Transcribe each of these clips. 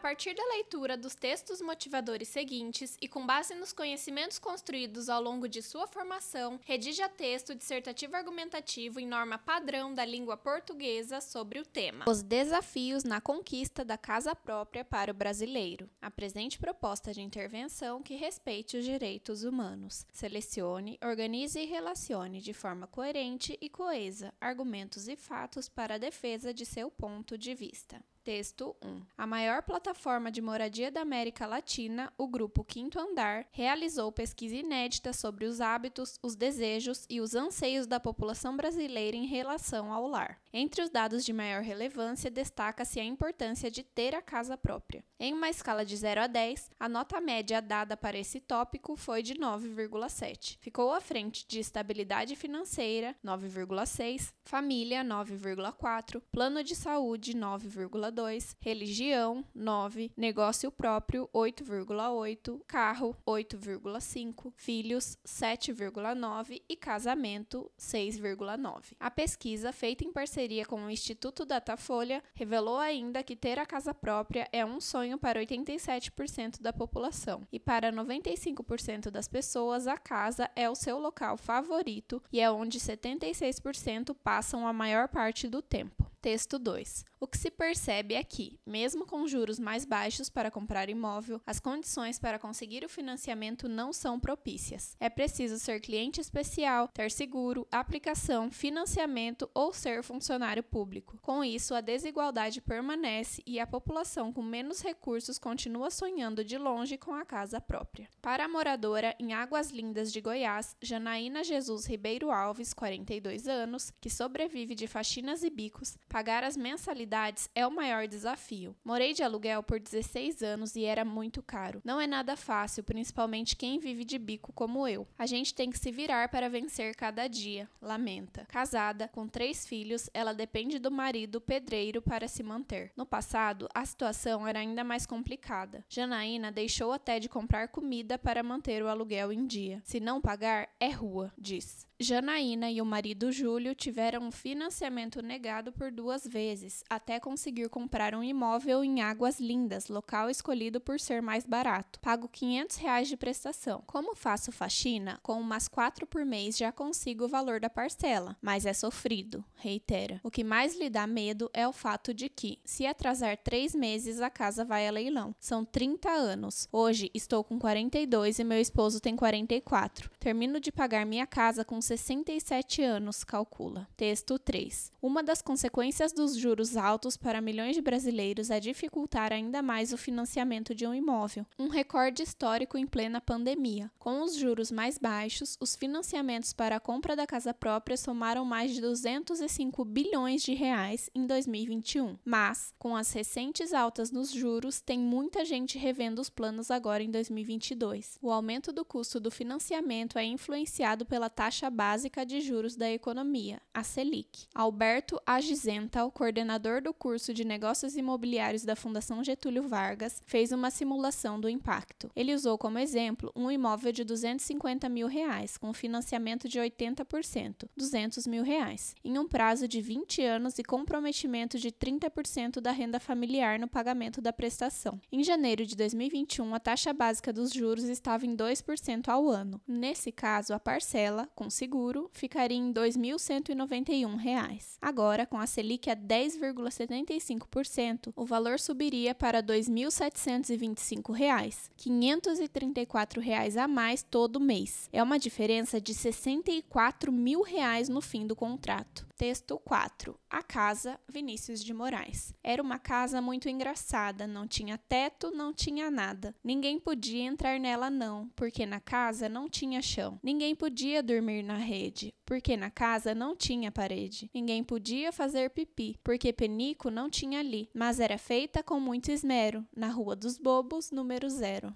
A partir da leitura dos textos motivadores seguintes e com base nos conhecimentos construídos ao longo de sua formação, redija texto dissertativo argumentativo em norma padrão da língua portuguesa sobre o tema. Os desafios na conquista da casa própria para o brasileiro. Apresente proposta de intervenção que respeite os direitos humanos. Selecione, organize e relacione de forma coerente e coesa argumentos e fatos para a defesa de seu ponto de vista. Texto 1. A maior plataforma de moradia da América Latina, o Grupo Quinto Andar, realizou pesquisa inédita sobre os hábitos, os desejos e os anseios da população brasileira em relação ao lar. Entre os dados de maior relevância, destaca-se a importância de ter a casa própria. Em uma escala de 0 a 10, a nota média dada para esse tópico foi de 9,7. Ficou à frente de estabilidade financeira, 9,6, família, 9,4, plano de saúde, 9,2 9,2, religião 9, negócio próprio 8,8, carro 8,5, filhos 7,9 e casamento 6,9. A pesquisa, feita em parceria com o Instituto Datafolha, revelou ainda que ter a casa própria é um sonho para 87% da população e para 95% das pessoas a casa é o seu local favorito e é onde 76% passam a maior parte do tempo. Texto 2. O que se percebe é que, mesmo com juros mais baixos para comprar imóvel, as condições para conseguir o financiamento não são propícias. É preciso ser cliente especial, ter seguro, aplicação, financiamento ou ser funcionário público. Com isso, a desigualdade permanece e a população com menos recursos continua sonhando de longe com a casa própria. Para a moradora em Águas Lindas de Goiás, Janaína Jesus Ribeiro Alves, 42 anos, que sobrevive de faxinas e bicos, Pagar as mensalidades é o maior desafio. Morei de aluguel por 16 anos e era muito caro. Não é nada fácil, principalmente quem vive de bico como eu. A gente tem que se virar para vencer cada dia, lamenta. Casada, com três filhos, ela depende do marido pedreiro para se manter. No passado, a situação era ainda mais complicada. Janaína deixou até de comprar comida para manter o aluguel em dia. Se não pagar, é rua, diz. Janaína e o marido Júlio tiveram um financiamento negado por duas vezes, até conseguir comprar um imóvel em Águas Lindas, local escolhido por ser mais barato. Pago 500 reais de prestação. Como faço faxina, com umas quatro por mês já consigo o valor da parcela, mas é sofrido, reitera. O que mais lhe dá medo é o fato de que, se atrasar três meses, a casa vai a leilão. São 30 anos. Hoje estou com 42 e meu esposo tem 44. Termino de pagar minha casa com 67 anos, calcula. Texto 3. Uma das consequências dos juros altos para milhões de brasileiros é dificultar ainda mais o financiamento de um imóvel, um recorde histórico em plena pandemia. Com os juros mais baixos, os financiamentos para a compra da casa própria somaram mais de 205 bilhões de reais em 2021. Mas, com as recentes altas nos juros, tem muita gente revendo os planos agora em 2022. O aumento do custo do financiamento é influenciado pela taxa básica de juros da economia, a Selic. Alberto Agizental, coordenador do curso de Negócios Imobiliários da Fundação Getúlio Vargas, fez uma simulação do impacto. Ele usou como exemplo um imóvel de 250 mil reais, com financiamento de 80%, 200 mil reais, em um prazo de 20 anos e comprometimento de 30% da renda familiar no pagamento da prestação. Em janeiro de 2021, a taxa básica dos juros estava em 2% ao ano. Nesse caso, a parcela, com seguro ficaria em R$ 2.191. Agora, com a Selic a 10,75%, o valor subiria para R$ 2.725, 534 reais a mais todo mês. É uma diferença de 64 mil reais no fim do contrato. Texto 4. A casa Vinícius de Moraes. Era uma casa muito engraçada, não tinha teto, não tinha nada. Ninguém podia entrar nela não, porque na casa não tinha chão. Ninguém podia dormir na rede, porque na casa não tinha parede. Ninguém podia fazer pipi, porque penico não tinha ali, mas era feita com muito esmero, na Rua dos Bobos, número zero.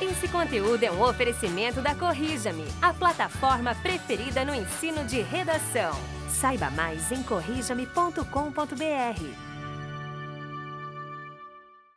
Esse conteúdo é um oferecimento da Corrija-me, a plataforma preferida no ensino de redação. Saiba mais em corrijame.com.br.